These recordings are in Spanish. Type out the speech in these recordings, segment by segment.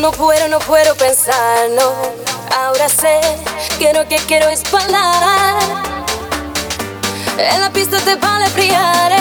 no puedo, no puedo pensarlo. Ahora sé que lo que quiero es bailar. En la pista te vale brillar.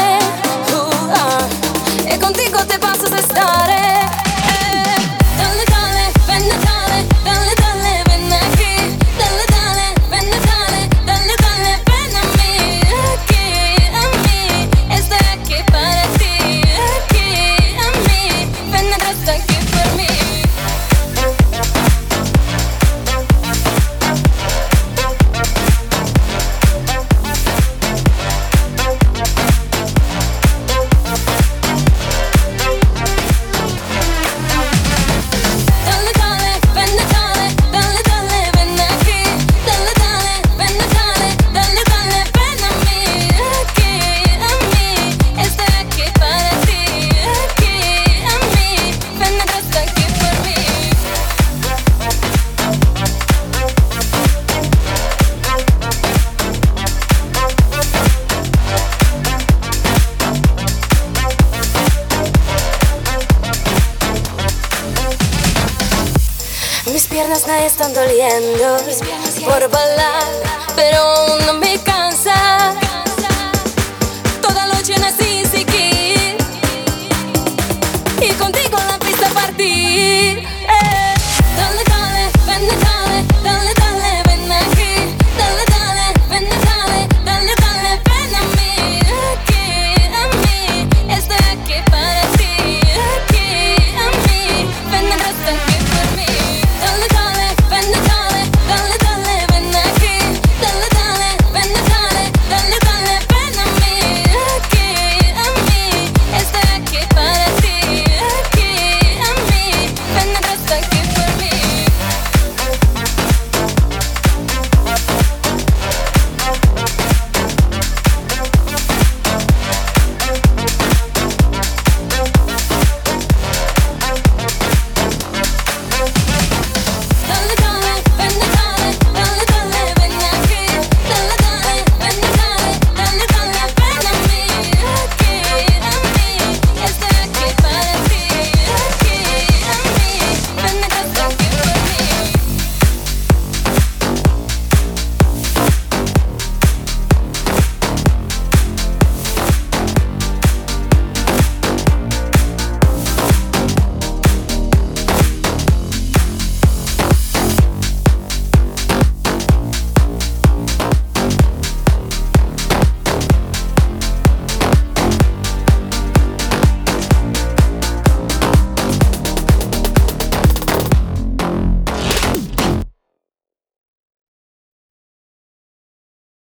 Mis piernas me están doliendo. Por balas